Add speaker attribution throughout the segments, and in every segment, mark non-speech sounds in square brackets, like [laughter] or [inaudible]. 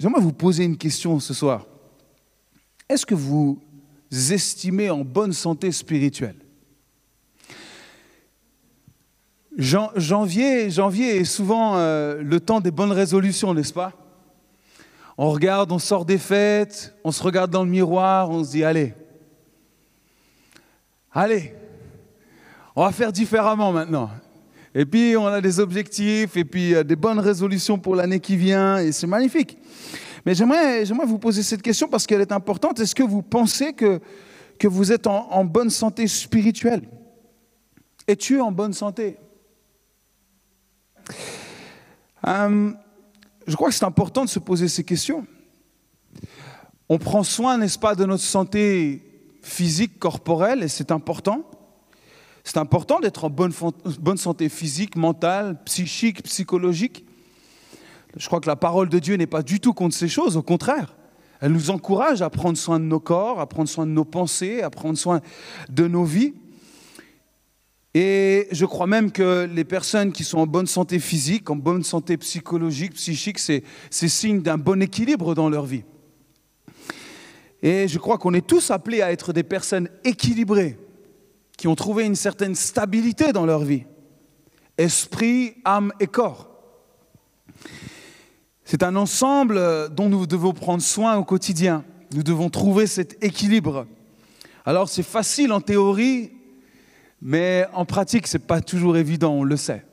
Speaker 1: J'aimerais vous poser une question ce soir. Est-ce que vous estimez en bonne santé spirituelle? Janvier, janvier est souvent euh, le temps des bonnes résolutions, n'est-ce pas? On regarde, on sort des fêtes, on se regarde dans le miroir, on se dit allez, allez, on va faire différemment maintenant. Et puis on a des objectifs et puis des bonnes résolutions pour l'année qui vient et c'est magnifique. Mais j'aimerais, j'aimerais vous poser cette question parce qu'elle est importante. Est-ce que vous pensez que, que vous êtes en, en bonne santé spirituelle? Es-tu en bonne santé? Euh, Je crois que c'est important de se poser ces questions. On prend soin, n'est-ce pas, de notre santé physique, corporelle, et c'est important. C'est important d'être en bonne, santé physique, mentale, psychique, psychologique. Je crois que la parole de Dieu n'est pas du tout contre ces choses, au contraire. Elle nous encourage à prendre soin de nos corps, à prendre soin de nos pensées, à prendre soin de nos vies. Et je crois même que les personnes qui sont en bonne santé physique, en bonne santé psychologique, psychique, c'est signe d'un bon équilibre dans leur vie. Et je crois qu'on est tous appelés à être des personnes équilibrées, qui ont trouvé une certaine stabilité dans leur vie, esprit, âme et corps. C'est un ensemble dont nous devons prendre soin au quotidien. Nous devons trouver cet équilibre. Alors c'est facile en théorie, mais en pratique, ce n'est pas toujours évident, on le sait.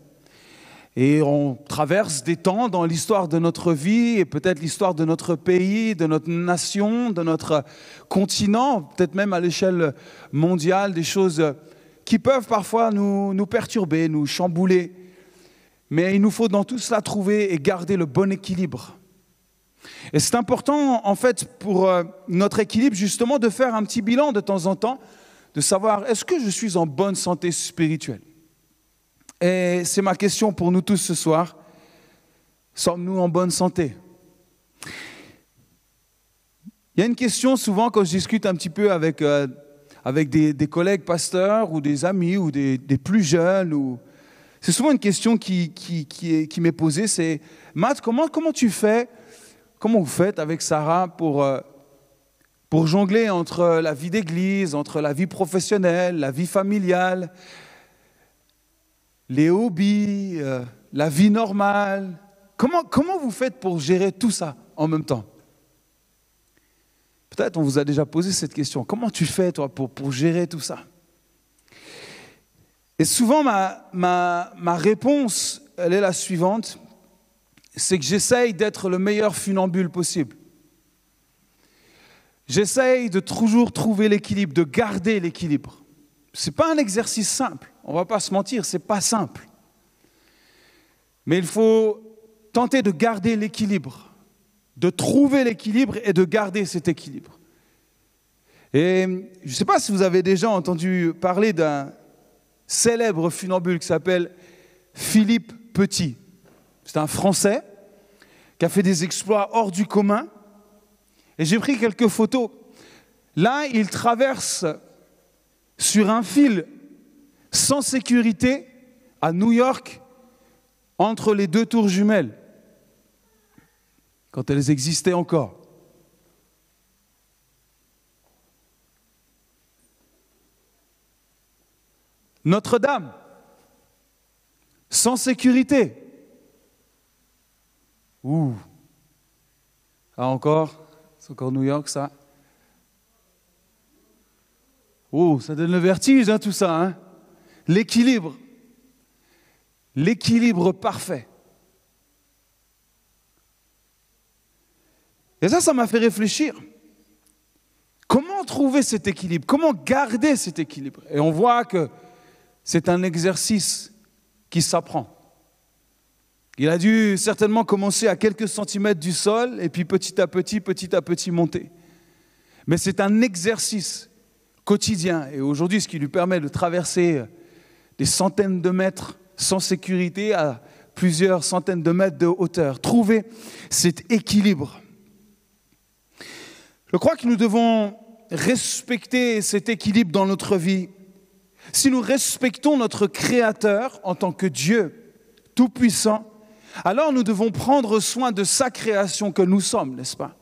Speaker 1: Et on traverse des temps dans l'histoire de notre vie et peut-être l'histoire de notre pays, de notre nation, de notre continent, peut-être même à l'échelle mondiale, des choses qui peuvent parfois nous, perturber, nous chambouler. Mais il nous faut dans tout cela trouver et garder le bon équilibre. Et c'est important, en fait, pour euh, notre équilibre, justement, de faire un petit bilan de temps en temps, de savoir est-ce que je suis en bonne santé spirituelle? Et c'est ma question pour nous tous ce soir. Sommes-nous en bonne santé? Il y a une question souvent quand je discute un petit peu avec, euh, avec des, collègues pasteurs ou des amis ou des, plus jeunes. C'est souvent une question qui, qui, qui, m'est posée, c'est Matt, comment, comment tu fais, comment vous faites avec Sarah pour, euh, pour jongler entre la vie d'église, entre la vie professionnelle, la vie familiale? Les hobbies, euh, la vie normale. Comment, vous faites pour gérer tout ça en même temps? Peut-être on vous a déjà posé cette question. Comment tu fais, toi, pour, gérer tout ça? Et souvent, ma, ma, ma réponse, elle est la suivante. C'est que j'essaye d'être le meilleur funambule possible. J'essaye de toujours trouver l'équilibre, de garder l'équilibre. Ce n'est pas un exercice simple. On ne va pas se mentir, ce n'est pas simple. Mais il faut tenter de garder l'équilibre, de trouver l'équilibre et de garder cet équilibre. Et je ne sais pas si vous avez déjà entendu parler d'un célèbre funambule qui s'appelle Philippe Petit. C'est un Français qui a fait des exploits hors du commun. Et j'ai pris quelques photos. Là, il traverse sur un fil sans sécurité à New York entre les deux tours jumelles, quand elles existaient encore. Notre-Dame, sans sécurité. Ouh. Ah encore C'est encore New York, ça Oh, ça donne le vertige, hein, tout ça. Hein l'équilibre, l'équilibre parfait. Et ça, ça m'a fait réfléchir. Comment trouver cet équilibre? Comment garder cet équilibre? Et on voit que c'est un exercice qui s'apprend. Il a dû certainement commencer à quelques centimètres du sol et puis petit à petit, petit à petit monter. Mais c'est un exercice quotidien. Et aujourd'hui, ce qui lui permet de traverser des centaines de mètres sans sécurité à plusieurs centaines de mètres de hauteur. Trouver cet équilibre. Je crois que nous devons respecter cet équilibre dans notre vie. Si nous respectons notre Créateur en tant que Dieu Tout-Puissant, alors nous devons prendre soin de sa création que nous sommes, n'est-ce pas?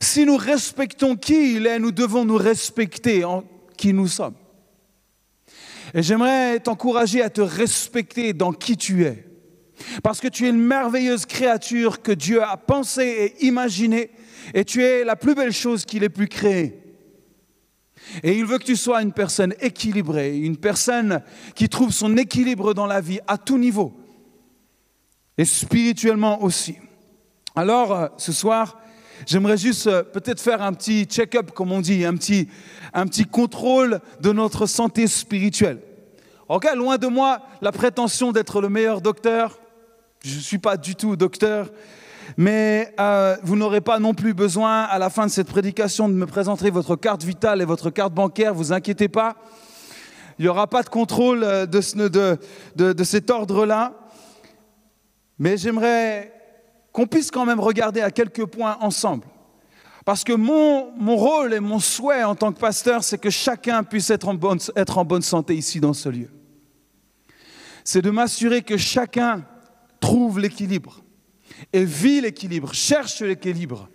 Speaker 1: Si nous respectons qui il est, nous devons nous respecter en qui nous sommes. Et j'aimerais t'encourager à te respecter dans qui tu es. Parce que tu es une merveilleuse créature que Dieu a pensée et imaginée, et tu es la plus belle chose qu'il ait pu créer. Et il veut que tu sois une personne équilibrée, une personne qui trouve son équilibre dans la vie à tout niveau, et spirituellement aussi. Alors, euh, ce soir, j'aimerais juste euh, peut-être faire un petit check-up, comme on dit, un petit, un petit contrôle de notre santé spirituelle. Ok, loin de moi la prétention d'être le meilleur docteur. Je ne suis pas du tout docteur, mais euh, vous n'aurez pas non plus besoin, à la fin de cette prédication, de me présenter votre carte vitale et votre carte bancaire. Vous inquiétez pas. Il n'y aura pas de contrôle euh, de, de, de, de cet ordre-là. Mais j'aimerais qu'on puisse quand même regarder à quelques points ensemble. Parce que mon, rôle et mon souhait en tant que pasteur, c'est que chacun puisse être en, bonne, être en bonne santé ici dans ce lieu. C'est de m'assurer que chacun trouve l'équilibre et vit l'équilibre, cherche l'équilibre,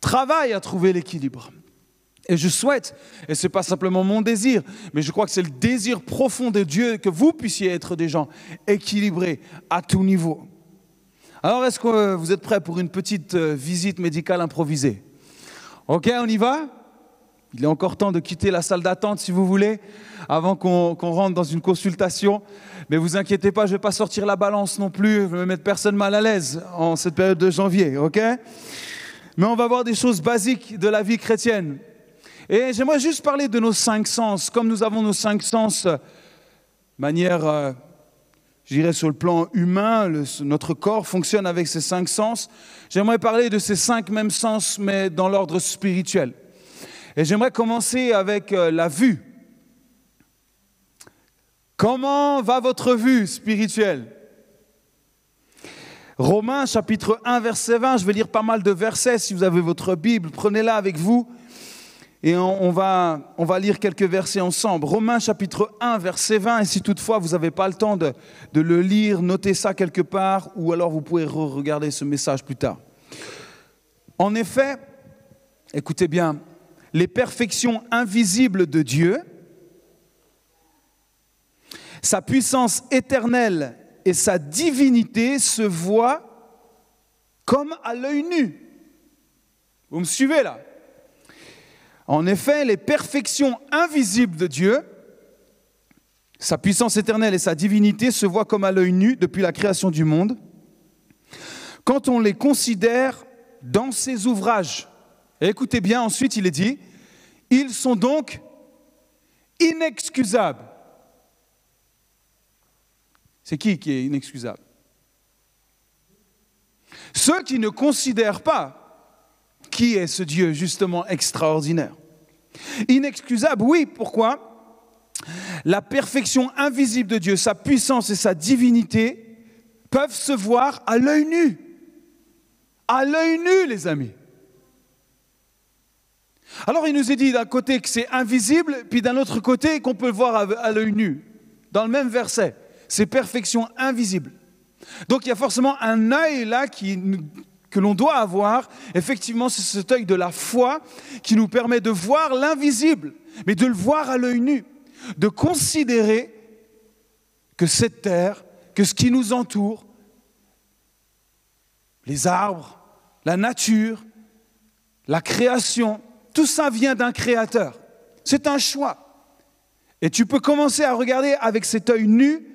Speaker 1: travaille à trouver l'équilibre. Et je souhaite, et ce n'est pas simplement mon désir, mais je crois que c'est le désir profond de Dieu que vous puissiez être des gens équilibrés à tout niveau. Alors, est-ce que vous êtes prêts pour une petite euh, visite médicale improvisée? Ok, on y va? Il est encore temps de quitter la salle d'attente si vous voulez, avant qu'on qu rentre dans une consultation. Mais vous inquiétez pas, je ne vais pas sortir la balance non plus, je ne vais mettre personne mal à l'aise en cette période de janvier, ok? Mais on va voir des choses basiques de la vie chrétienne. Et j'aimerais juste parler de nos cinq sens. Comme nous avons nos cinq sens, manière euh, je dirais sur le plan humain, notre corps fonctionne avec ces cinq sens. J'aimerais parler de ces cinq mêmes sens, mais dans l'ordre spirituel. Et j'aimerais commencer avec euh, la vue. Comment va votre vue spirituelle? Romains chapitre 1 verset 20, je vais lire pas mal de versets si vous avez votre Bible, prenez-la avec vous. Et on, va, lire quelques versets ensemble. Romains chapitre 1, verset 20. Et si toutefois vous n'avez pas le temps de, le lire, notez ça quelque part, ou alors vous pouvez re regarder ce message plus tard. En effet, écoutez bien, les perfections invisibles de Dieu, sa puissance éternelle et sa divinité se voient comme à l'œil nu. Vous me suivez là? En effet, les perfections invisibles de Dieu, sa puissance éternelle et sa divinité se voient comme à l'œil nu depuis la création du monde, quand on les considère dans ses ouvrages. Écoutez bien, ensuite il est dit, ils sont donc inexcusables. C'est qui qui est inexcusable? Ceux qui ne considèrent pas qui est ce Dieu justement extraordinaire Inexcusable, oui, pourquoi? La perfection invisible de Dieu, sa puissance et sa divinité peuvent se voir à l'œil nu. À l'œil nu, les amis. Alors il nous est dit d'un côté que c'est invisible, puis d'un autre côté qu'on peut le voir à l'œil nu. Dans le même verset, c'est perfection invisible. Donc il y a forcément un œil là qui que l'on doit avoir, effectivement, c'est cet œil de la foi qui nous permet de voir l'invisible, mais de le voir à l'œil nu, de considérer que cette terre, que ce qui nous entoure, les arbres, la nature, la création, tout ça vient d'un créateur. C'est un choix. Et tu peux commencer à regarder avec cet œil nu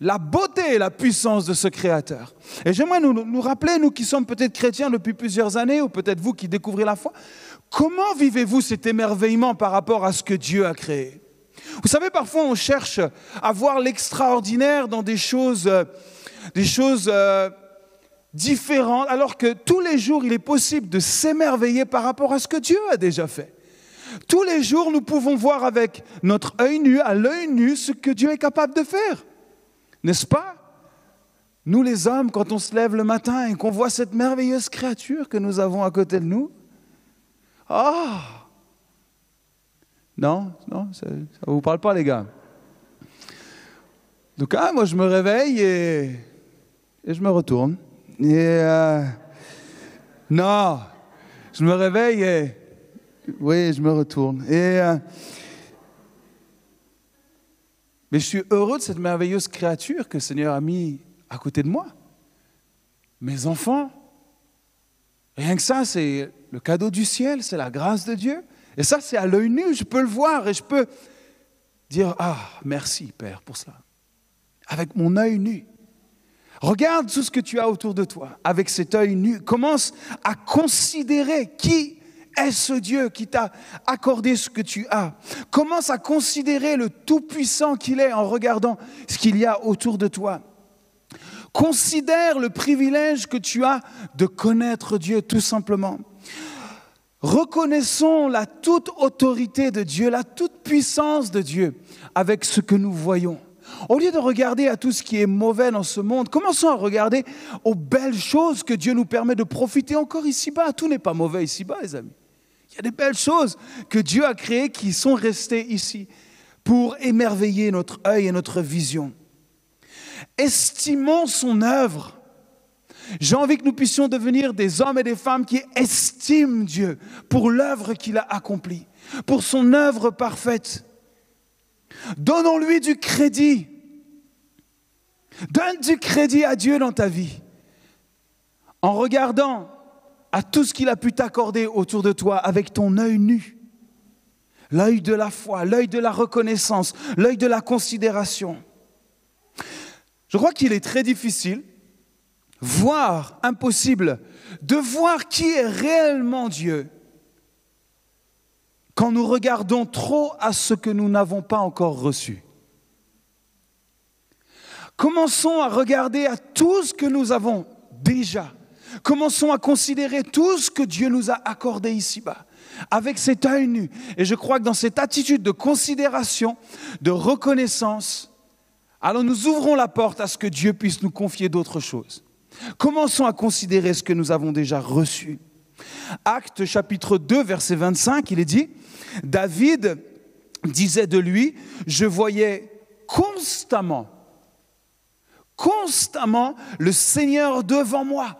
Speaker 1: la beauté et la puissance de ce Créateur. Et j'aimerais nous, rappeler, nous qui sommes peut-être chrétiens depuis plusieurs années, ou peut-être vous qui découvrez la foi, comment vivez-vous cet émerveillement par rapport à ce que Dieu a créé? Vous savez, parfois on cherche à voir l'extraordinaire dans des choses, euh, euh, différentes, alors que tous les jours il est possible de s'émerveiller par rapport à ce que Dieu a déjà fait. Tous les jours, nous pouvons voir avec notre œil nu, à l'œil nu, ce que Dieu est capable de faire. N'est-ce pas? Nous les hommes, quand on se lève le matin et qu'on voit cette merveilleuse créature que nous avons à côté de nous, ah Non, non, ça ne vous parle pas les gars. Donc ah, moi je me réveille et, et je me retourne. Et euh, non, je me réveille et oui, je me retourne. Et euh, mais je suis heureux de cette merveilleuse créature que le Seigneur a mis à côté de moi. Mes enfants. Rien que ça, c'est le cadeau du ciel, c'est la grâce de Dieu. Et ça, c'est à l'œil nu, je peux le voir et je peux dire, ah, merci Père pour cela. Avec mon œil nu. Regarde tout ce que tu as autour de toi avec cet œil nu. Commence à considérer qui est ce Dieu qui t'a accordé ce que tu as? Commence à considérer le Tout-Puissant qu'il est en regardant ce qu'il y a autour de toi. Considère le privilège que tu as de connaître Dieu tout simplement. Reconnaissons la toute autorité de Dieu, la toute puissance de Dieu avec ce que nous voyons. Au lieu de regarder à tout ce qui est mauvais dans ce monde, commençons à regarder aux belles choses que Dieu nous permet de profiter encore ici-bas. Tout n'est pas mauvais ici-bas, les amis. Y a des belles choses que Dieu a créées qui sont restées ici pour émerveiller notre œil et notre vision. Estimons son œuvre. J'ai envie que nous puissions devenir des hommes et des femmes qui estiment Dieu pour l'œuvre qu'il a accomplie, pour son œuvre parfaite. Donnons-lui du crédit. Donne du crédit à Dieu dans ta vie en regardant à tout ce qu'il a pu t'accorder autour de toi avec ton œil nu. L'œil de la foi, l'œil de la reconnaissance, l'œil de la considération. Je crois qu'il est très difficile, voire impossible, de voir qui est réellement Dieu quand nous regardons trop à ce que nous n'avons pas encore reçu. Commençons à regarder à tout ce que nous avons déjà Commençons à considérer tout ce que Dieu nous a accordé ici-bas, avec cet œil nu. Et je crois que dans cette attitude de considération, de reconnaissance, alors nous ouvrons la porte à ce que Dieu puisse nous confier d'autres choses. Commençons à considérer ce que nous avons déjà reçu. Acte chapitre 2, verset 25, il est dit, David disait de lui, je voyais constamment, constamment le Seigneur devant moi.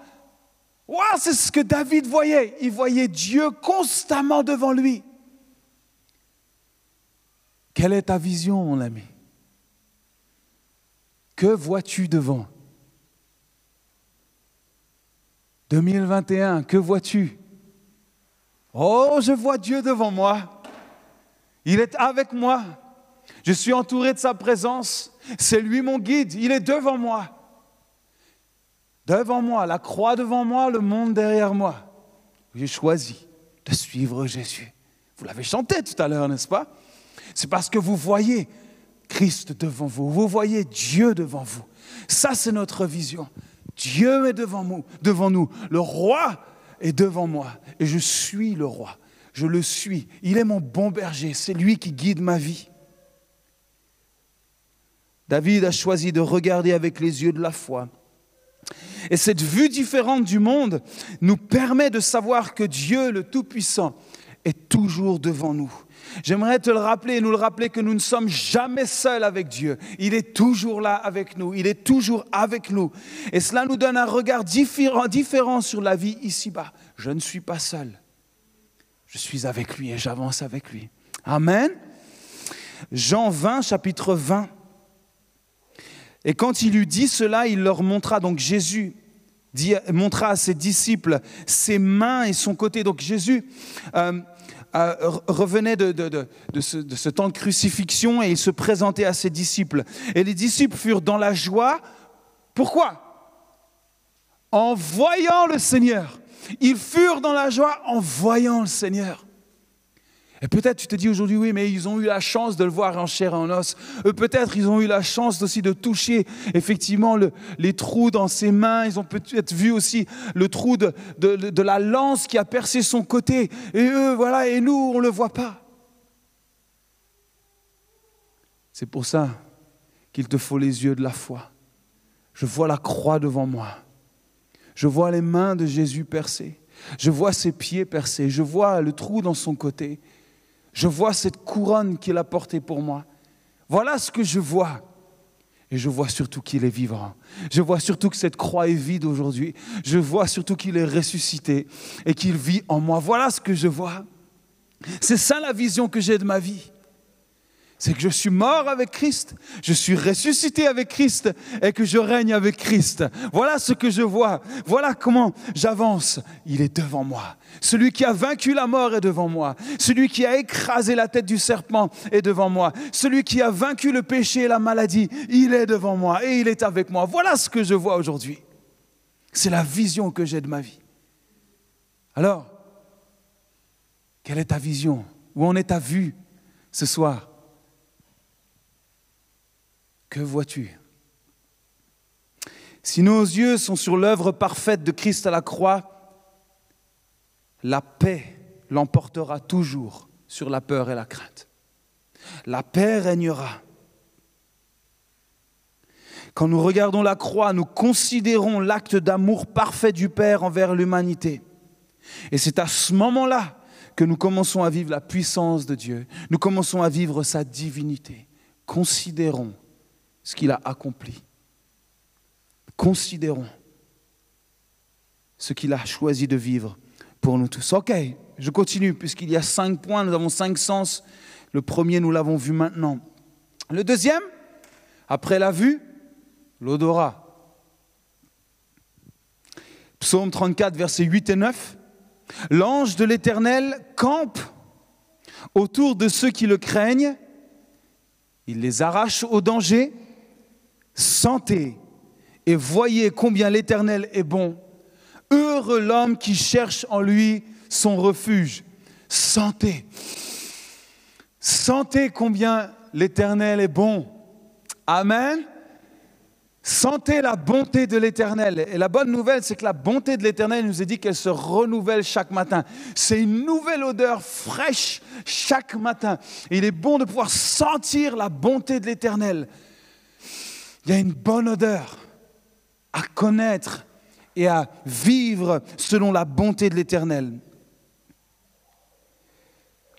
Speaker 1: Wow, c'est ce que David voyait. Il voyait Dieu constamment devant lui. Quelle est ta vision, mon ami? Que vois-tu devant? 2021, que vois-tu? Oh, je vois Dieu devant moi. Il est avec moi. Je suis entouré de sa présence. C'est lui mon guide. Il est devant moi devant moi, la croix devant moi, le monde derrière moi. J'ai choisi de suivre Jésus. Vous l'avez chanté tout à l'heure, n'est-ce pas? C'est parce que vous voyez Christ devant vous, vous voyez Dieu devant vous. Ça, c'est notre vision. Dieu est devant nous, devant nous. Le roi est devant moi et je suis le roi. Je le suis. Il est mon bon berger. C'est lui qui guide ma vie. David a choisi de regarder avec les yeux de la foi et cette vue différente du monde nous permet de savoir que Dieu, le Tout-Puissant, est toujours devant nous. J'aimerais te le rappeler et nous le rappeler que nous ne sommes jamais seuls avec Dieu. Il est toujours là avec nous. Il est toujours avec nous. Et cela nous donne un regard différent, différent sur la vie ici-bas. Je ne suis pas seul. Je suis avec lui et j'avance avec lui. Amen. Jean 20, chapitre 20. Et quand il eut dit cela, il leur montra, donc Jésus montra à ses disciples ses mains et son côté. Donc Jésus euh, euh, revenait de, de, ce, de ce temps de crucifixion et il se présentait à ses disciples. Et les disciples furent dans la joie. Pourquoi? En voyant le Seigneur. Ils furent dans la joie en voyant le Seigneur. Et peut-être tu te dis aujourd'hui, oui, mais ils ont eu la chance de le voir en chair et en os. Peut-être ils ont eu la chance aussi de toucher effectivement les trous dans ses mains. Ils ont peut-être vu aussi le trou de, de, la lance qui a percé son côté. Et eux, voilà, et nous, on ne le voit pas. C'est pour ça qu'il te faut les yeux de la foi. Je vois la croix devant moi. Je vois les mains de Jésus percées. Je vois ses pieds percés. Je vois le trou dans son côté. Je vois cette couronne qu'il a portée pour moi. Voilà ce que je vois. Et je vois surtout qu'il est vivant. Je vois surtout que cette croix est vide aujourd'hui. Je vois surtout qu'il est ressuscité et qu'il vit en moi. Voilà ce que je vois. C'est ça la vision que j'ai de ma vie c'est que je suis mort avec Christ, je suis ressuscité avec Christ et que je règne avec Christ. Voilà ce que je vois, voilà comment j'avance. Il est devant moi. Celui qui a vaincu la mort est devant moi. Celui qui a écrasé la tête du serpent est devant moi. Celui qui a vaincu le péché et la maladie, il est devant moi et il est avec moi. Voilà ce que je vois aujourd'hui. C'est la vision que j'ai de ma vie. Alors, quelle est ta vision? Où en est ta vue ce soir? Que vois-tu? Si nos yeux sont sur l'œuvre parfaite de Christ à la croix, la paix l'emportera toujours sur la peur et la crainte. La paix régnera. Quand nous regardons la croix, nous considérons l'acte d'amour parfait du Père envers l'humanité. Et c'est à ce moment-là que nous commençons à vivre la puissance de Dieu. Nous commençons à vivre sa divinité. Considérons ce qu'il a accompli. Considérons ce qu'il a choisi de vivre pour nous tous. Ok, je continue, puisqu'il y a cinq points, nous avons cinq sens. Le premier, nous l'avons vu maintenant. Le deuxième, après la vue, l'odorat. Psaume 34, versets 8 et 9. L'ange de l'Éternel campe autour de ceux qui le craignent. Il les arrache au danger Sentez et voyez combien l'Éternel est bon. Heureux l'homme qui cherche en lui son refuge. Sentez. Sentez combien l'Éternel est bon. Amen. Sentez la bonté de l'Éternel. Et la bonne nouvelle, c'est que la bonté de l'Éternel nous est dit qu'elle se renouvelle chaque matin. C'est une nouvelle odeur fraîche chaque matin. il est bon de pouvoir sentir la bonté de l'Éternel. Il y a une bonne odeur à connaître et à vivre selon la bonté de l'Éternel.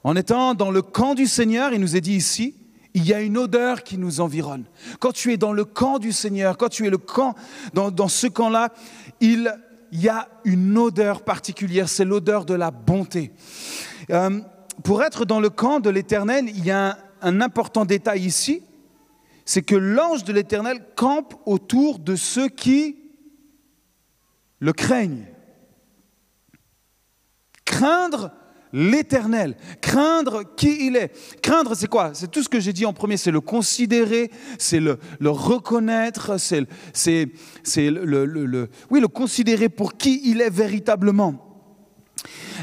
Speaker 1: En étant dans le camp du Seigneur, il nous est dit ici, il y a une odeur qui nous environne. Quand tu es dans le camp du Seigneur, quand tu es le camp, dans, ce camp-là, il y a une odeur particulière, c'est l'odeur de la bonté. Euh, pour être dans le camp de l'Éternel, il y a un important détail ici, c'est que l'ange de l'Éternel campe autour de ceux qui le craignent. Craindre l'Éternel, craindre qui il est. Craindre, c'est quoi? C'est tout ce que j'ai dit en premier, c'est le considérer, c'est le, reconnaître, c'est le, oui, le considérer pour qui il est véritablement.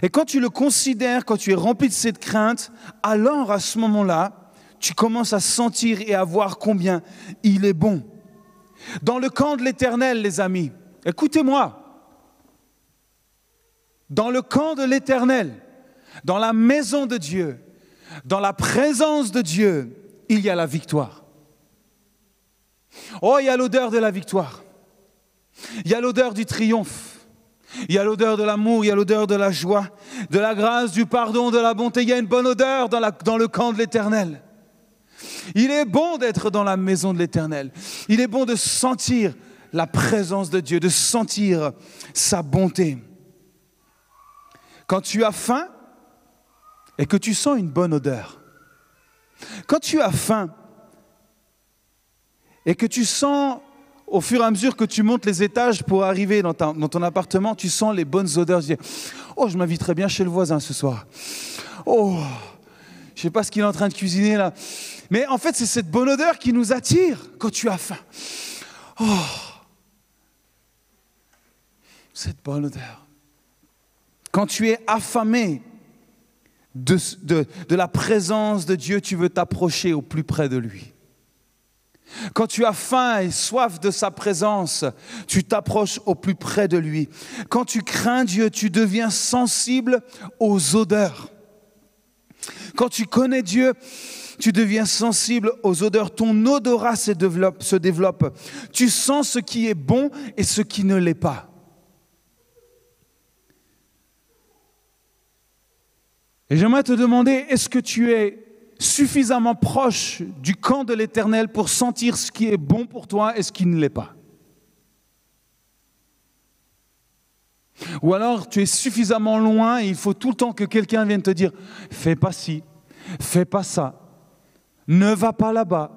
Speaker 1: Et quand tu le considères, quand tu es rempli de cette crainte, alors à ce moment-là, tu commences à sentir et à voir combien il est bon. Dans le camp de l'Éternel, les amis, écoutez-moi, dans le camp de l'Éternel, dans la maison de Dieu, dans la présence de Dieu, il y a la victoire. Oh, il y a l'odeur de la victoire. Il y a l'odeur du triomphe. Il y a l'odeur de l'amour, il y a l'odeur de la joie, de la grâce, du pardon, de la bonté. Il y a une bonne odeur dans, le camp de l'Éternel. Il est bon d'être dans la maison de l'Éternel. Il est bon de sentir la présence de Dieu, de sentir sa bonté. Quand tu as faim et que tu sens une bonne odeur, quand tu as faim et que tu sens au fur et à mesure que tu montes les étages pour arriver dans, ton appartement, tu sens les bonnes odeurs. Oh, je m'inviterai bien chez le voisin ce soir. Oh, je ne sais pas ce qu'il est en train de cuisiner là. Mais en fait, c'est cette bonne odeur qui nous attire quand tu as faim. Oh, cette bonne odeur. Quand tu es affamé de, de la présence de Dieu, tu veux t'approcher au plus près de lui. Quand tu as faim et soif de sa présence, tu t'approches au plus près de lui. Quand tu crains Dieu, tu deviens sensible aux odeurs. Quand tu connais Dieu, tu deviens sensible aux odeurs, ton odorat se développe. Tu sens ce qui est bon et ce qui ne l'est pas. Et j'aimerais te demander, est-ce que tu es suffisamment proche du camp de l'Éternel pour sentir ce qui est bon pour toi et ce qui ne l'est pas? Ou alors tu es suffisamment loin et il faut tout le temps que quelqu'un vienne te dire fais pas ci, fais pas ça, ne va pas là-bas,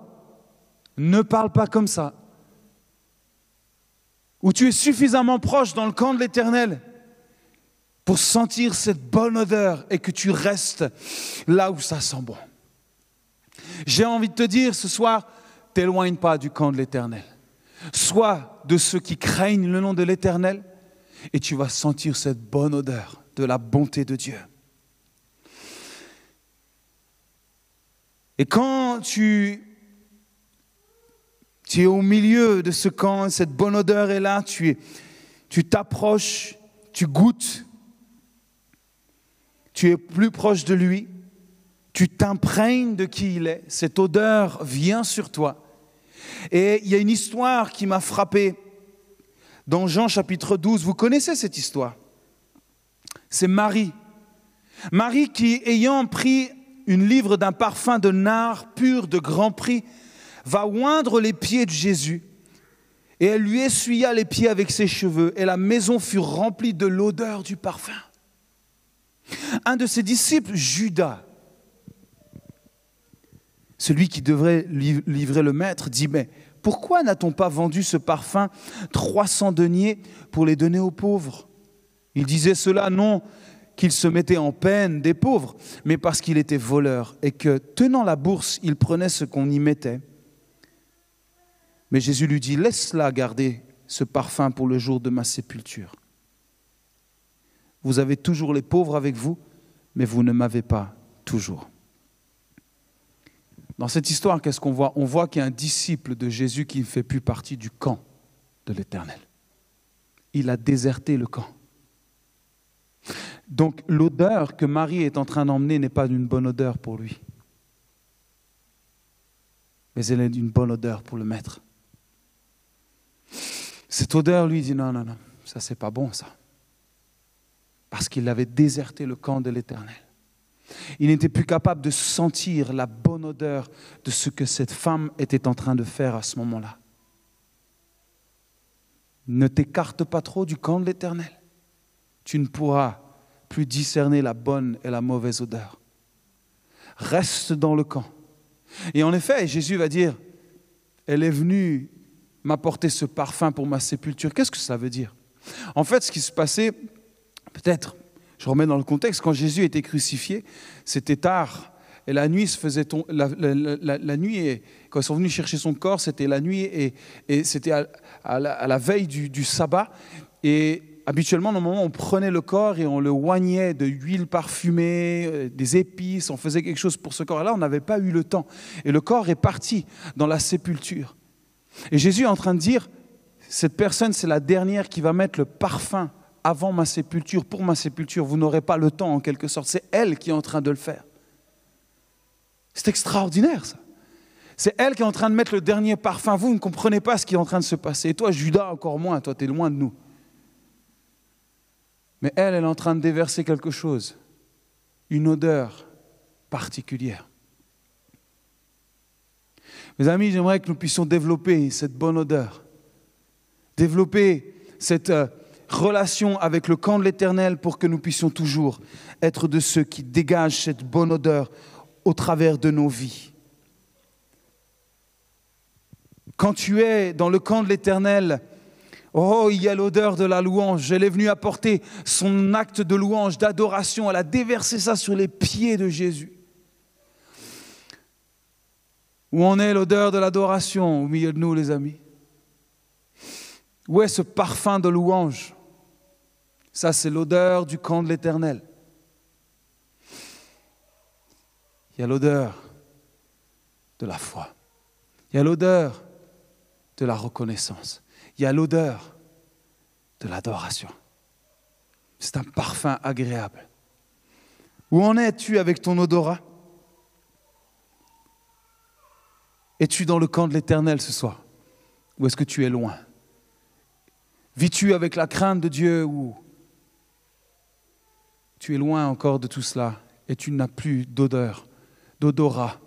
Speaker 1: ne parle pas comme ça. Ou tu es suffisamment proche dans le camp de l'Éternel pour sentir cette bonne odeur et que tu restes là où ça sent bon. J'ai envie de te dire ce soir, t'éloigne pas du camp de l'Éternel. Sois de ceux qui craignent le nom de l'Éternel et tu vas sentir cette bonne odeur de la bonté de Dieu. Et quand tu, tu es au milieu de ce camp, cette bonne odeur est là, tu t'approches, tu goûtes, tu es plus proche de lui, tu t'imprègnes de qui il est, cette odeur vient sur toi. Et il y a une histoire qui m'a frappé dans Jean chapitre 12. Vous connaissez cette histoire? C'est Marie. Marie qui, ayant pris une livre d'un parfum de nard pur de grand prix, va oindre les pieds de Jésus. Et elle lui essuya les pieds avec ses cheveux, et la maison fut remplie de l'odeur du parfum. Un de ses disciples, Judas, celui qui devrait livrer le maître, dit, mais pourquoi n'a-t-on pas vendu ce parfum 300 deniers pour les donner aux pauvres? Il disait cela non qu'il se mettait en peine des pauvres, mais parce qu'il était voleur et que, tenant la bourse, il prenait ce qu'on y mettait. Mais Jésus lui dit, laisse-la garder ce parfum pour le jour de ma sépulture. Vous avez toujours les pauvres avec vous, mais vous ne m'avez pas toujours. Dans cette histoire, qu'est-ce qu'on voit? On voit qu'il y a un disciple de Jésus qui ne fait plus partie du camp de l'Éternel. Il a déserté le camp. Donc l'odeur que Marie est en train d'emmener n'est pas d'une bonne odeur pour lui, mais elle est d'une bonne odeur pour le maître. Cette odeur lui dit non, non, non, ça c'est pas bon ça, parce qu'il avait déserté le camp de l'Éternel. Il n'était plus capable de sentir la bonne odeur de ce que cette femme était en train de faire à ce moment-là. Ne t'écarte pas trop du camp de l'Éternel. Tu ne pourras plus discerner la bonne et la mauvaise odeur. Reste dans le camp. Et en effet, Jésus va dire, elle est venue m'apporter ce parfum pour ma sépulture. Qu'est-ce que ça veut dire? En fait, ce qui se passait, peut-être je remets dans le contexte, quand Jésus était crucifié, c'était tard. Et la nuit se faisait la, nuit, et, quand ils sont venus chercher son corps, c'était la nuit et, c'était à, la, veille du, sabbat. Et habituellement, normalement, on prenait le corps et on le oignait de huile parfumée, euh, des épices, on faisait quelque chose pour ce corps. Et là, on n'avait pas eu le temps. Et le corps est parti dans la sépulture. Et Jésus est en train de dire, cette personne, c'est la dernière qui va mettre le parfum avant ma sépulture, pour ma sépulture. Vous n'aurez pas le temps en quelque sorte. C'est elle qui est en train de le faire. C'est extraordinaire ça. C'est elle qui est en train de mettre le dernier parfum. Vous ne comprenez pas ce qui est en train de se passer. Et toi, Judas, encore moins. Toi, tu es loin de nous. Mais elle, elle est en train de déverser quelque chose. Une odeur particulière. Mes amis, j'aimerais que nous puissions développer cette bonne odeur. Développer cette, euh, relation avec le camp de l'Éternel pour que nous puissions toujours être de ceux qui dégagent cette bonne odeur au travers de nos vies. Quand tu es dans le camp de l'Éternel, oh, il y a l'odeur de la louange. Elle est venue apporter son acte de louange, d'adoration. Elle a déversé ça sur les pieds de Jésus. Où en est l'odeur de l'adoration au milieu de nous, les amis? Où est ce parfum de louange? Ça, c'est l'odeur du camp de l'Éternel. Il y a l'odeur de la foi. Il y a l'odeur de la reconnaissance. Il y a l'odeur de l'adoration. C'est un parfum agréable. Où en es-tu avec ton odorat? Es-tu dans le camp de l'Éternel ce soir? Ou est-ce que tu es loin? Vis-tu avec la crainte de Dieu ou tu es loin encore de tout cela et tu n'as plus d'odeur d'odorat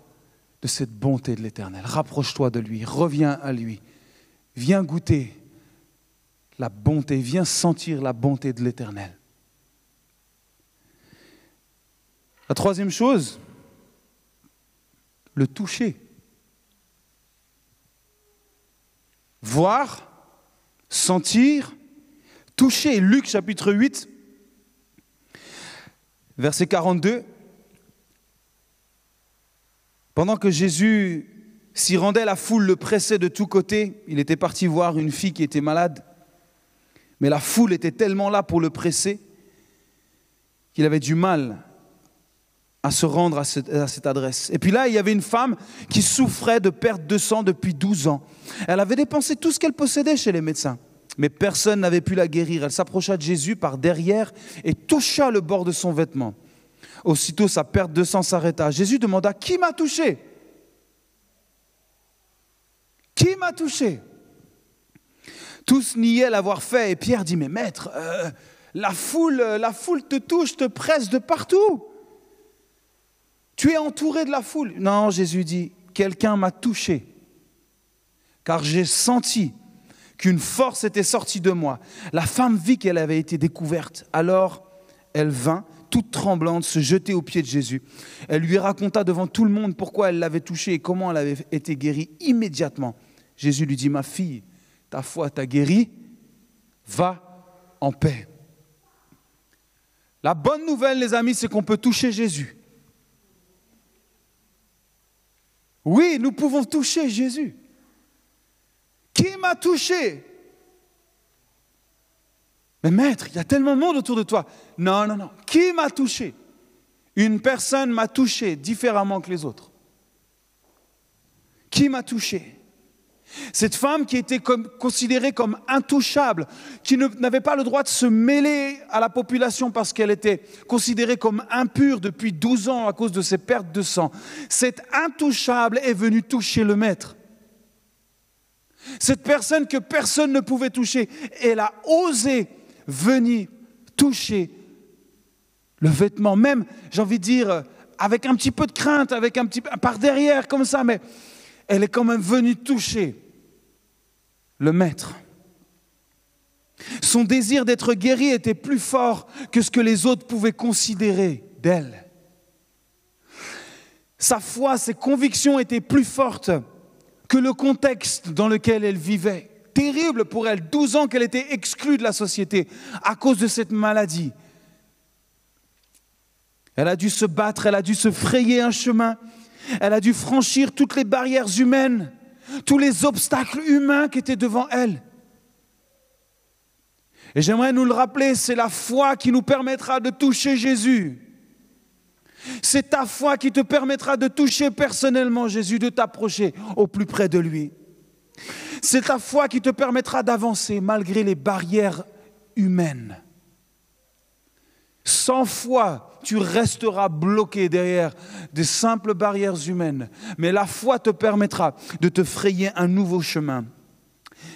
Speaker 1: de cette bonté de l'Éternel? Rapproche-toi de lui, reviens à lui, viens goûter la bonté, viens sentir la bonté de l'Éternel. La troisième chose, le toucher. Voir, sentir, toucher. Luc chapitre 8, verset 42. Pendant que Jésus s'y rendait, la foule le pressait de tous côtés. Il était parti voir une fille qui était malade. Mais la foule était tellement là pour le presser qu'il avait du mal à se rendre à cette, adresse. Et puis là, il y avait une femme qui souffrait de perte de sang depuis 12 ans. Elle avait dépensé tout ce qu'elle possédait chez les médecins, mais personne n'avait pu la guérir. Elle s'approcha de Jésus par derrière et toucha le bord de son vêtement. Aussitôt, sa perte de sang s'arrêta. Jésus demanda, Qui m'a touché? Qui m'a touché? Tous niaient l'avoir fait et Pierre dit, mais maître, euh, la, foule, la foule te touche, te presse de partout. Tu es entouré de la foule. Non, Jésus dit, quelqu'un m'a touché, car j'ai senti qu'une force était sortie de moi. La femme vit qu'elle avait été découverte. Alors, elle vint, toute tremblante, se jeter aux pieds de Jésus. Elle lui raconta devant tout le monde pourquoi elle l'avait touché et comment elle avait été guérie immédiatement. Jésus lui dit, ma fille, ta foi t'a guérie, va en paix. La bonne nouvelle, les amis, c'est qu'on peut toucher Jésus. Oui, nous pouvons toucher Jésus. Qui m'a touché? Mais maître, il y a tellement de monde autour de toi. Non, non, non. Qui m'a touché? Une personne m'a touché différemment que les autres. Qui m'a touché? Cette femme qui était considérée comme intouchable, qui n'avait pas le droit de se mêler à la population parce qu'elle était considérée comme impure depuis 12 ans à cause de ses pertes de sang, cette intouchable est venue toucher le maître. Cette personne que personne ne pouvait toucher, elle a osé venir toucher le vêtement, même, j'ai envie de dire, avec un petit peu de crainte, avec un petit par derrière comme ça, mais elle est quand même venue toucher le maître. Son désir d'être guéri était plus fort que ce que les autres pouvaient considérer d'elle. Sa foi, ses convictions étaient plus fortes que le contexte dans lequel elle vivait. Terrible pour elle, 12 ans qu'elle était exclue de la société à cause de cette maladie. Elle a dû se battre, elle a dû se frayer un chemin, elle a dû franchir toutes les barrières humaines tous les obstacles humains qui étaient devant elle. Et j'aimerais nous le rappeler, c'est la foi qui nous permettra de toucher Jésus. C'est ta foi qui te permettra de toucher personnellement Jésus, de t'approcher au plus près de lui. C'est ta foi qui te permettra d'avancer malgré les barrières humaines. Sans foi, tu resteras bloqué derrière des simples barrières humaines. Mais la foi te permettra de te frayer un nouveau chemin.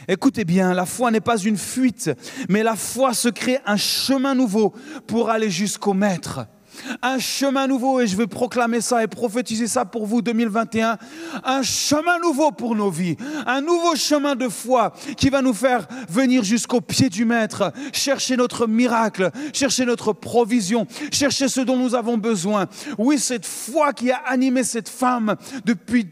Speaker 1: Écoutez bien, la foi n'est pas une fuite, mais la foi se crée un chemin nouveau pour aller jusqu'au Maître un chemin nouveau, et je veux proclamer ça et prophétiser ça pour vous 2021, un chemin nouveau pour nos vies, un nouveau chemin de foi qui va nous faire venir jusqu'au pied du Maître, chercher notre miracle, chercher notre provision, chercher ce dont nous avons besoin. Oui, cette foi qui a animé cette femme depuis,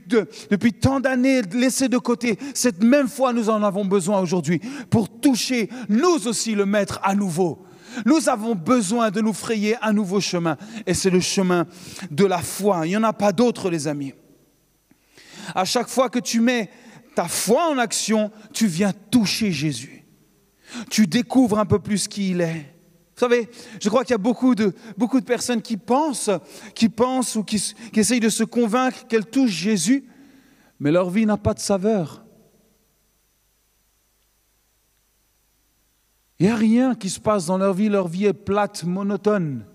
Speaker 1: depuis tant d'années laissée de côté, cette même foi, nous en avons besoin aujourd'hui pour toucher nous aussi le Maître à nouveau. Nous avons besoin de nous frayer un nouveau chemin. Et c'est le chemin de la foi. Il n'y en a pas d'autre, les amis. À chaque fois que tu mets ta foi en action, tu viens toucher Jésus. Tu découvres un peu plus qui il est. Vous savez, je crois qu'il y a beaucoup de, personnes qui pensent, qui pensent ou qui, qui essayent de se convaincre qu'elles touchent Jésus, mais leur vie n'a pas de saveur. Il n'y a rien qui se passe dans leur vie, leur vie est plate, monotone.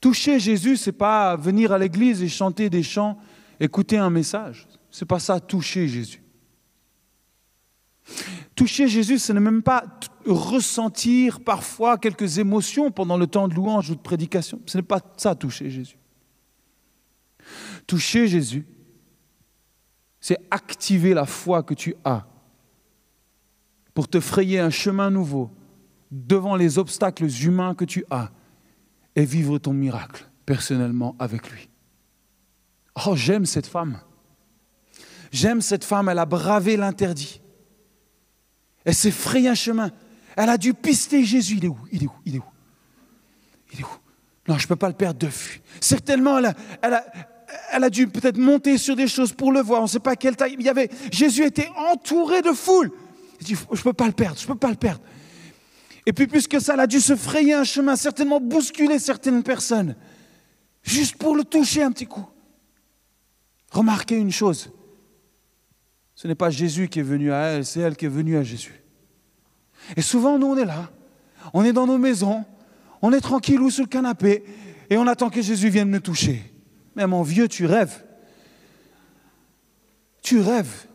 Speaker 1: Toucher Jésus, ce n'est pas venir à l'église et chanter des chants, écouter un message. Ce n'est pas ça, toucher Jésus. Toucher Jésus, ce n'est même pas ressentir parfois quelques émotions pendant le temps de louange ou de prédication. Ce n'est pas ça, toucher Jésus. Toucher Jésus, c'est activer la foi que tu as pour te frayer un chemin nouveau devant les obstacles humains que tu as et vivre ton miracle personnellement avec lui. Oh, j'aime cette femme. J'aime cette femme, elle a bravé l'interdit. Elle s'est frayé un chemin. Elle a dû pister Jésus. Il est où? Il est où? Il est où? Il est où? Non, je ne peux pas le perdre de vue. Certainement, elle a, elle a, elle a dû peut-être monter sur des choses pour le voir. On ne sait pas quelle taille. Il y avait, Jésus était entouré de foule. Il dit, je ne peux pas le perdre, je ne peux pas le perdre. Et puis plus que ça, elle a dû se frayer un chemin, certainement bousculer certaines personnes, juste pour le toucher un petit coup. Remarquez une chose, ce n'est pas Jésus qui est venu à elle, c'est elle qui est venue à Jésus. Et souvent, nous, on est là, on est dans nos maisons, on est tranquille ou sur le canapé, et on attend que Jésus vienne nous toucher. Mais mon vieux, tu rêves. Tu rêves.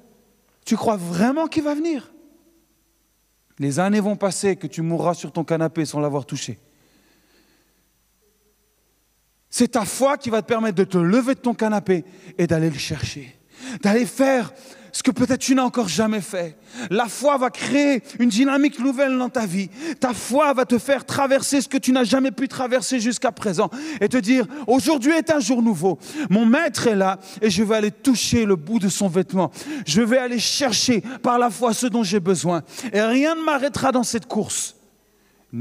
Speaker 1: Tu crois vraiment qu'il va venir? Les années vont passer que tu mourras sur ton canapé sans l'avoir touché. C'est ta foi qui va te permettre de te lever de ton canapé et d'aller le chercher, d'aller faire ce que peut-être tu n'as encore jamais fait. La foi va créer une dynamique nouvelle dans ta vie. Ta foi va te faire traverser ce que tu n'as jamais pu traverser jusqu'à présent et te dire, aujourd'hui est un jour nouveau. Mon maître est là et je vais aller toucher le bout de son vêtement. Je vais aller chercher par la foi ce dont j'ai besoin. Et rien ne m'arrêtera dans cette course.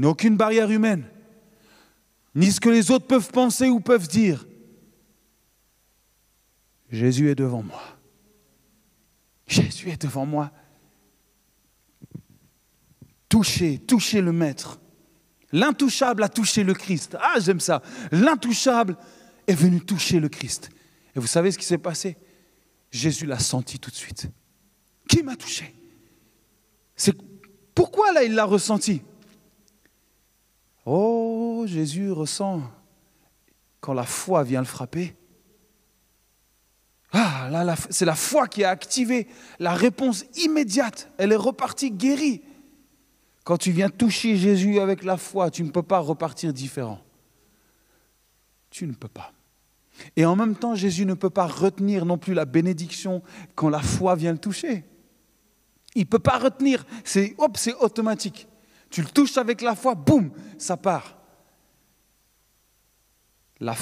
Speaker 1: Aucune barrière humaine, ni ce que les autres peuvent penser ou peuvent dire. Jésus est devant moi. Jésus est devant moi. Touchez, touchez le Maître. L'intouchable a touché le Christ. Ah, j'aime ça. L'intouchable est venu toucher le Christ. Et vous savez ce qui s'est passé? Jésus l'a senti tout de suite. Qui m'a touché? C'est pourquoi là il l'a ressenti? Oh, Jésus ressent quand la foi vient le frapper. Ah, là, c'est la foi qui a activé la réponse immédiate. Elle est repartie guérie. Quand tu viens toucher Jésus avec la foi, tu ne peux pas repartir différent. Tu ne peux pas. Et en même temps, Jésus ne peut pas retenir non plus la bénédiction quand la foi vient le toucher. Il ne peut pas retenir. C'est automatique. Tu le touches avec la foi, boum, ça part. La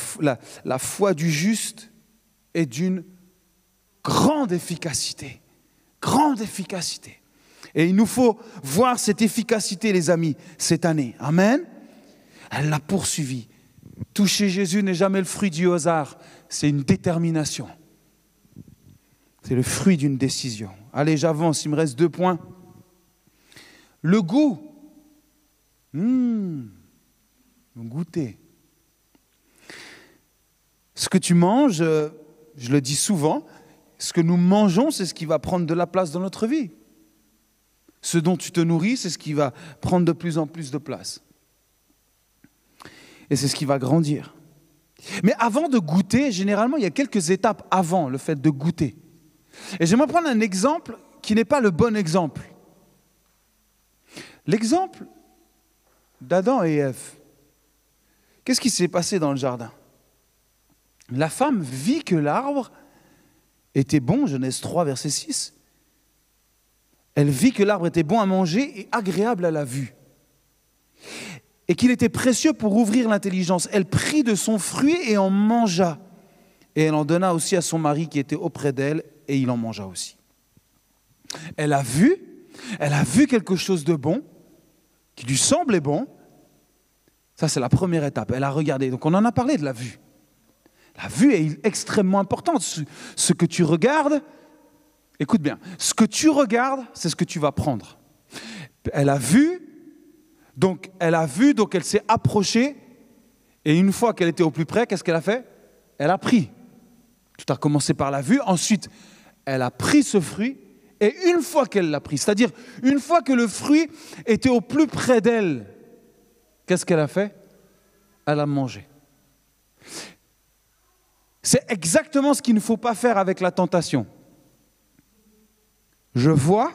Speaker 1: foi du juste est d'une grande efficacité. Grande efficacité. Et il nous faut voir cette efficacité, les amis, cette année. Amen. Elle l'a poursuivi. Toucher Jésus n'est jamais le fruit du hasard, c'est une détermination. C'est le fruit d'une décision. Allez, j'avance, il me reste deux points. Le goût. Mmh. Goûter. Ce que tu manges, euh, je le dis souvent, ce que nous mangeons, c'est ce qui va prendre de la place dans notre vie. Ce dont tu te nourris, c'est ce qui va prendre de plus en plus de place. Et c'est ce qui va grandir. Mais avant de goûter, généralement, il y a quelques étapes avant le fait de goûter. Et j'aimerais prendre un exemple qui n'est pas le bon exemple. L'exemple d'Adam et Ève. Qu'est-ce qui s'est passé dans le jardin? La femme vit que l'arbre était bon, Genèse 3, verset 6. Elle vit que l'arbre était bon à manger et agréable à la vue, et qu'il était précieux pour ouvrir l'intelligence. Elle prit de son fruit et en mangea, et elle en donna aussi à son mari qui était auprès d'elle, et il en mangea aussi. Elle a vu, elle a vu quelque chose de bon, qui lui semblait bon. Ça, c'est la première étape. Elle a regardé. Donc, on en a parlé de la vue. La vue est extrêmement importante. Ce que tu regardes, écoute bien, ce que tu regardes, c'est ce que tu vas prendre. Elle a vu, donc elle a vu, donc elle s'est approchée, et une fois qu'elle était au plus près, qu'est-ce qu'elle a fait? Elle a pris. Tout a commencé par la vue, ensuite elle a pris ce fruit, et une fois qu'elle l'a pris, c'est-à-dire une fois que le fruit était au plus près d'elle, qu'est-ce qu'elle a fait? Elle a mangé. C'est exactement ce qu'il ne faut pas faire avec la tentation. Je vois,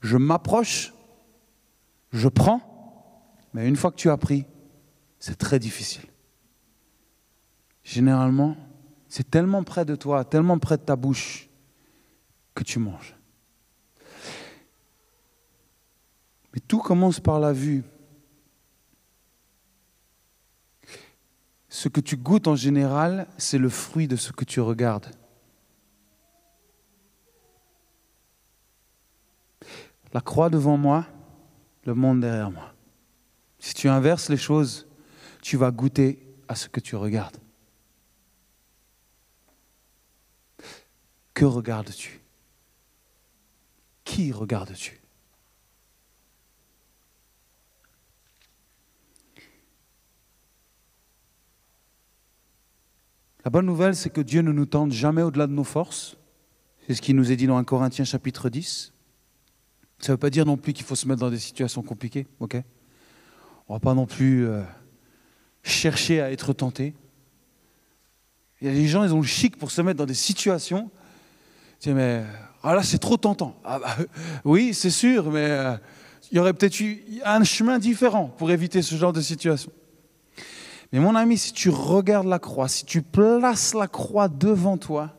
Speaker 1: je m'approche, Je prends, mais une fois que tu as pris, c'est très difficile. Généralement, c'est tellement près de toi, tellement près de ta bouche que tu manges. Mais tout commence par la vue. Ce que tu goûtes en général, c'est le fruit de ce que tu regardes. La croix devant moi, le monde derrière moi. Si tu inverses les choses, tu vas goûter à ce que tu regardes. Que regardes-tu? Qui regardes-tu? La bonne nouvelle, c'est que Dieu ne nous tente jamais au-delà de nos forces. C'est ce qui nous est dit dans 1 Corinthiens chapitre 10. Ça ne veut pas dire non plus qu'il faut se mettre dans des situations compliquées, ok? On ne va pas non plus euh, chercher à être tenté. Il gens, ils ont le chic pour se mettre dans des situations. Tu mais ah là, c'est trop tentant. Ah bah, [laughs] oui, c'est sûr, mais euh, il y aurait peut-être eu un chemin différent pour éviter ce genre de situation. Mais mon ami, si tu regardes la croix, si tu places la croix devant toi,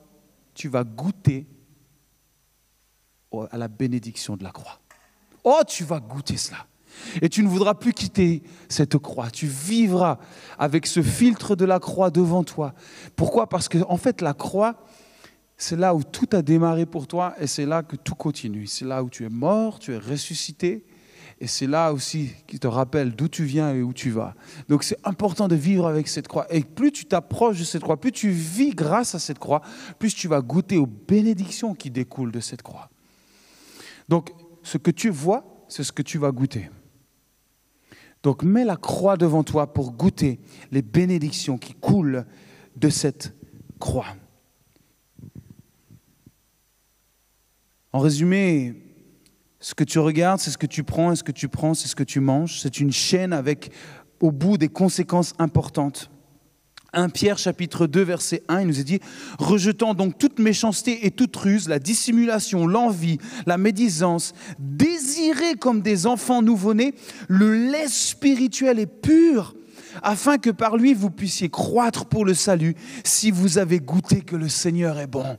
Speaker 1: tu vas goûter à la bénédiction de la croix. Oh, tu vas goûter cela. Et tu ne voudras plus quitter cette croix. Tu vivras avec ce filtre de la croix devant toi. Pourquoi? Parce que en fait, la croix, c'est là où tout a démarré pour toi et c'est là que tout continue. C'est là où tu es mort, tu es ressuscité. Et c'est là aussi qui te rappelle d'où tu viens et où tu vas. Donc c'est important de vivre avec cette croix. Et plus tu t'approches de cette croix, plus tu vis grâce à cette croix, plus tu vas goûter aux bénédictions qui découlent de cette croix. Donc, ce que tu vois, c'est ce que tu vas goûter. Donc, mets la croix devant toi pour goûter les bénédictions qui coulent de cette croix. En résumé, ce que tu regardes, c'est ce que tu prends, et ce que tu prends, c'est ce que tu manges. C'est une chaîne avec au bout des conséquences importantes. 1 Pierre chapitre 2 verset 1, il nous est dit, rejetant donc toute méchanceté et toute ruse, la dissimulation, l'envie, la médisance, désirez comme des enfants nouveau-nés le lait spirituel et pur, afin que par lui vous puissiez croître pour le salut, si vous avez goûté que le Seigneur est bon.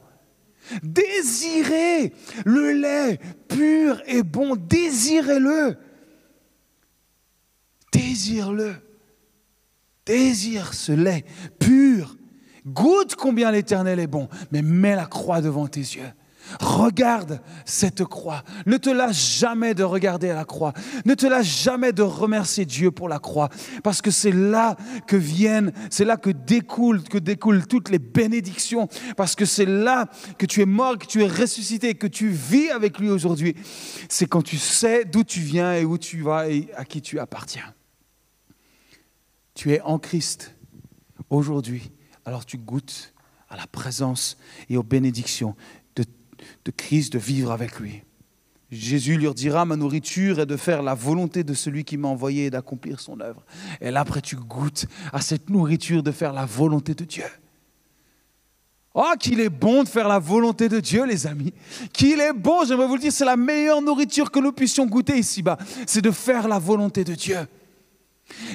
Speaker 1: Désirez le lait pur et bon, désirez-le. Désire-le désire ce lait pur. Goûte combien l'Éternel est bon, mais mets la croix devant tes yeux. Regarde cette croix. Ne te lâche jamais de regarder à la croix. Ne te lâche jamais de remercier Dieu pour la croix. Parce que c'est là que viennent, c'est là que découlent, que découlent toutes les bénédictions. Parce que c'est là que tu es mort, que tu es ressuscité, que tu vis avec lui aujourd'hui. C'est quand tu sais d'où tu viens et où tu vas et à qui tu appartiens tu es en Christ aujourd'hui, alors tu goûtes à la présence et aux bénédictions de, Christ, de vivre avec lui. Jésus lui dira, ma nourriture est de faire la volonté de celui qui m'a envoyé et d'accomplir son œuvre. Et là, après, tu goûtes à cette nourriture de faire la volonté de Dieu. Oh, qu'il est bon de faire la volonté de Dieu, les amis. Qu'il est bon, j'aimerais vous le dire, c'est la meilleure nourriture que nous puissions goûter ici-bas. C'est de faire la volonté de Dieu.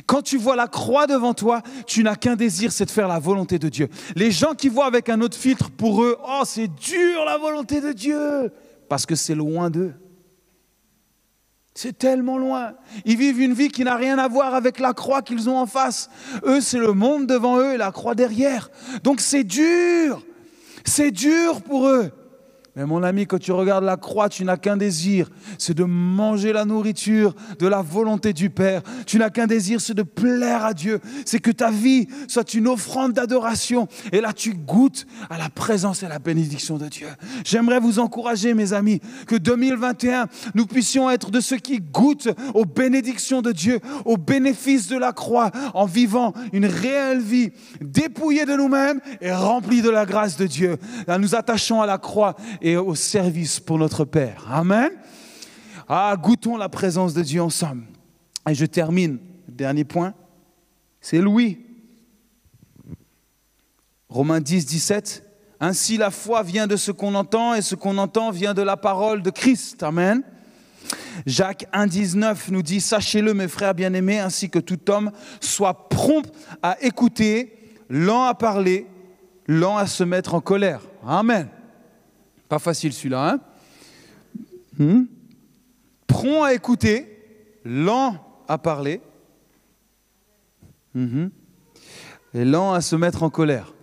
Speaker 1: Quand tu vois la croix devant toi, tu n'as qu'un désir, c'est de faire la volonté de Dieu. Les gens qui voient avec un autre filtre, pour eux, oh c'est dur la volonté de Dieu, parce que c'est loin d'eux. C'est tellement loin. Ils vivent une vie qui n'a rien à voir avec la croix qu'ils ont en face. Eux, c'est le monde devant eux et la croix derrière. Donc c'est dur. C'est dur pour eux. Mais mon ami, quand tu regardes la croix, tu n'as qu'un désir, c'est de manger la nourriture de la volonté du Père. Tu n'as qu'un désir, c'est de plaire à Dieu. C'est que ta vie soit une offrande d'adoration. Et là, tu goûtes à la présence et à la bénédiction de Dieu. J'aimerais vous encourager, mes amis, que 2021, nous puissions être de ceux qui goûtent aux bénédictions de Dieu, aux bénéfices de la croix, en vivant une réelle vie dépouillée de nous-mêmes et remplie de la grâce de Dieu. Là, nous attachons à la croix au service pour notre Père. Amen. Ah, goûtons la présence de Dieu ensemble. Et je termine. Dernier point, c'est Louis. Romains 10, 17. Ainsi la foi vient de ce qu'on entend et ce qu'on entend vient de la parole de Christ. Amen. Jacques 1,19 nous dit Sachez-le, mes frères bien-aimés, ainsi que tout homme, soit prompt à écouter, lent à parler, lent à se mettre en colère. Amen. Pas facile celui-là, hein hmm? Prompt à écouter, lent à parler, et lent à se mettre en colère.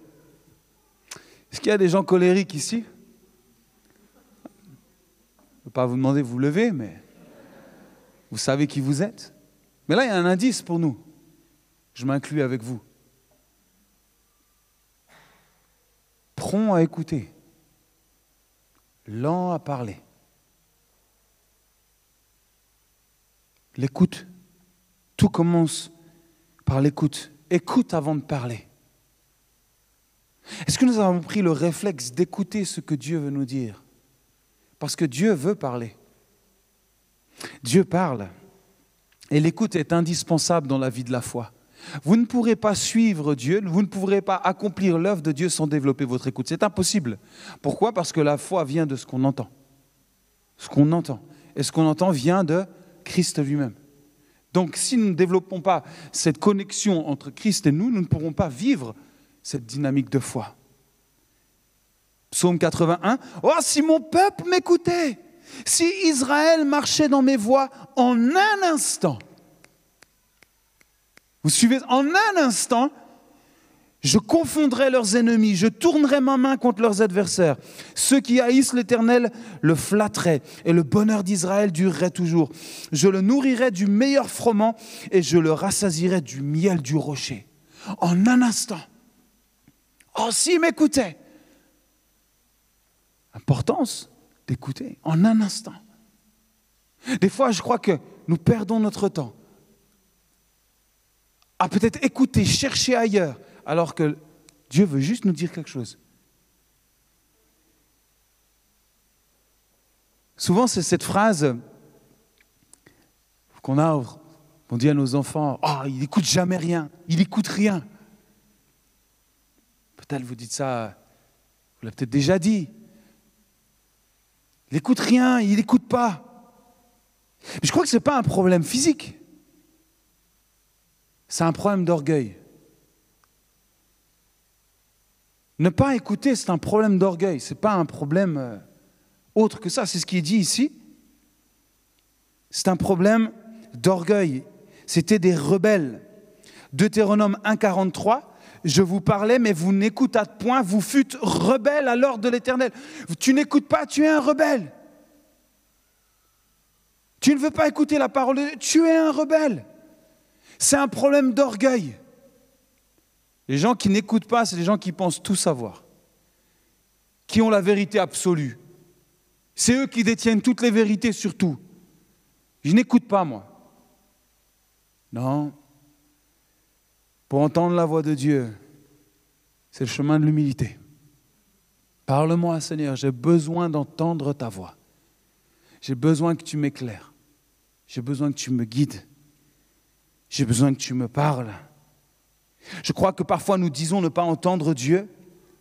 Speaker 1: Est-ce qu'il y a des gens colériques ici? Je ne peux pas vous demander de vous lever, mais vous savez qui vous êtes. Mais là, il y a un indice pour nous. Je m'inclus avec vous. Prompt à écouter, lent à parler. L'écoute, tout commence par l'écoute. Écoute avant de parler. Est-ce que nous avons pris le réflexe d'écouter ce que Dieu veut nous dire? Parce que Dieu veut parler. Dieu parle. Et l'écoute est indispensable dans la vie de la foi. Vous ne pourrez pas suivre Dieu, vous ne pourrez pas accomplir l'œuvre de Dieu sans développer votre écoute. C'est impossible. Pourquoi? Parce que la foi vient de ce qu'on entend. Ce qu'on entend. Et ce qu'on entend vient de Christ lui-même. Donc si nous ne développons pas cette connexion entre Christ et nous, nous ne pourrons pas vivre cette dynamique de foi. Psaume 81, Oh, si mon peuple m'écoutait, si Israël marchait dans mes voies en un instant, vous suivez, en un instant, je confondrai leurs ennemis, je tournerai ma main contre leurs adversaires. Ceux qui haïssent l'Éternel le flatteraient, et le bonheur d'Israël durerait toujours. Je le nourrirai du meilleur froment, et je le rassasirai du miel du rocher. En un instant. Oh, s'il m'écoutait Importance d'écouter en un instant. Des fois, je crois que nous perdons notre temps à peut-être écouter, chercher ailleurs, alors que Dieu veut juste nous dire quelque chose. Souvent, c'est cette phrase qu'on a, on dit à nos enfants, oh, il n'écoute jamais rien, il n'écoute rien. Peut-être vous dites ça, vous l'avez peut-être déjà dit. Il n'écoute rien, il n'écoute pas. Mais je crois que ce n'est pas un problème physique. C'est un problème d'orgueil. Ne pas écouter, c'est un problème d'orgueil. Ce n'est pas un problème euh, autre que ça. C'est ce qui est dit ici. C'est un problème d'orgueil. C'était des rebelles. Deutéronome 1,43 je vous parlais, mais vous n'écoutâtes point, vous fûtes rebelles à l'ordre de l'Éternel. Tu n'écoutes pas, tu es un rebelle. Tu ne veux pas écouter la parole de Dieu, tu es un rebelle. C'est un problème d'orgueil. Les gens qui n'écoutent pas, c'est les gens qui pensent tout savoir, qui ont la vérité absolue. C'est eux qui détiennent toutes les vérités sur tout. Je n'écoute pas, moi. Non, pour entendre la voix de Dieu, c'est le chemin de l'humilité. Parle-moi, Seigneur, j'ai besoin d'entendre ta voix. J'ai besoin que tu m'éclaires. J'ai besoin que tu me guides. J'ai besoin que tu me parles. Je crois que parfois nous disons ne pas entendre Dieu,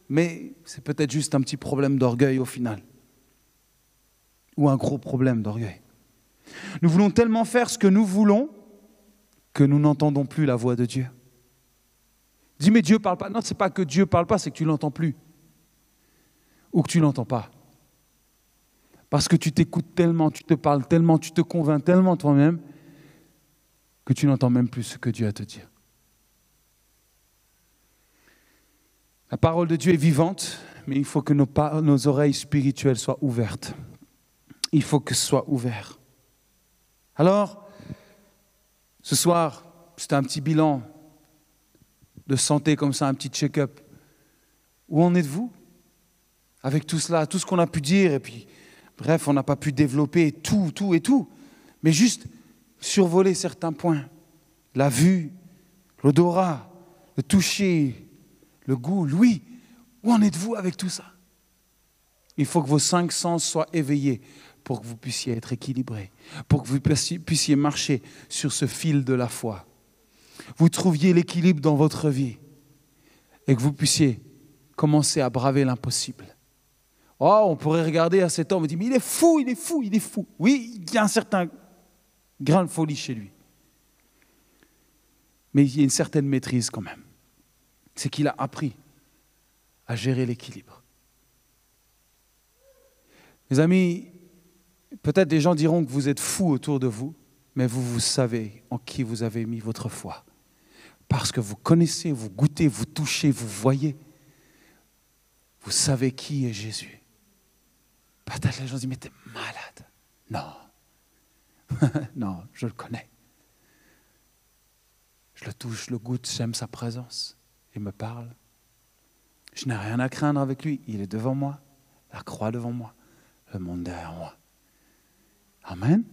Speaker 1: mais c'est peut-être juste un petit problème d'orgueil au final. Ou un gros problème d'orgueil. Nous voulons tellement faire ce que nous voulons que nous n'entendons plus la voix de Dieu. Dis, mais Dieu parle pas. Non, ce n'est pas que Dieu parle pas, c'est que tu l'entends plus. Ou que tu l'entends pas. Parce que tu t'écoutes tellement, tu te parles tellement, tu te convaincs tellement toi-même, que tu n'entends même plus ce que Dieu a à te dire. La parole de Dieu est vivante, mais il faut que nos, oreilles spirituelles soient ouvertes. Il faut que ce soit ouvert. Alors, ce soir, c'est un petit bilan de santé comme ça, un petit check-up. Où en êtes-vous avec tout cela, tout ce qu'on a pu dire, et puis, bref, on n'a pas pu développer tout, tout et tout, mais juste survoler certains points. La vue, l'odorat, le toucher, le goût, l'ouïe. Où en êtes-vous avec tout ça? Il faut que vos cinq sens soient éveillés pour que vous puissiez être équilibrés, pour que vous puissiez marcher sur ce fil de la foi vous trouviez l'équilibre dans votre vie et que vous puissiez commencer à braver l'impossible. Oh, on pourrait regarder à cet homme et dire, mais il est fou, il est fou, il est fou. Oui, il y a un certain grande folie chez lui. Mais il y a une certaine maîtrise quand même. C'est qu'il a appris à gérer l'équilibre. Mes amis, peut-être des gens diront que vous êtes fous autour de vous, mais vous, vous savez en qui vous avez mis votre foi. Parce que vous connaissez, vous goûtez, vous touchez, vous voyez. Vous savez qui est Jésus. Peut-être les gens disent, mais t'es malade. Non. [laughs] non, je le connais. Je le touche, le goûte, j'aime sa présence. Il me parle. Je n'ai rien à craindre avec lui. Il est devant moi, la croix devant moi, le monde derrière moi. Amen.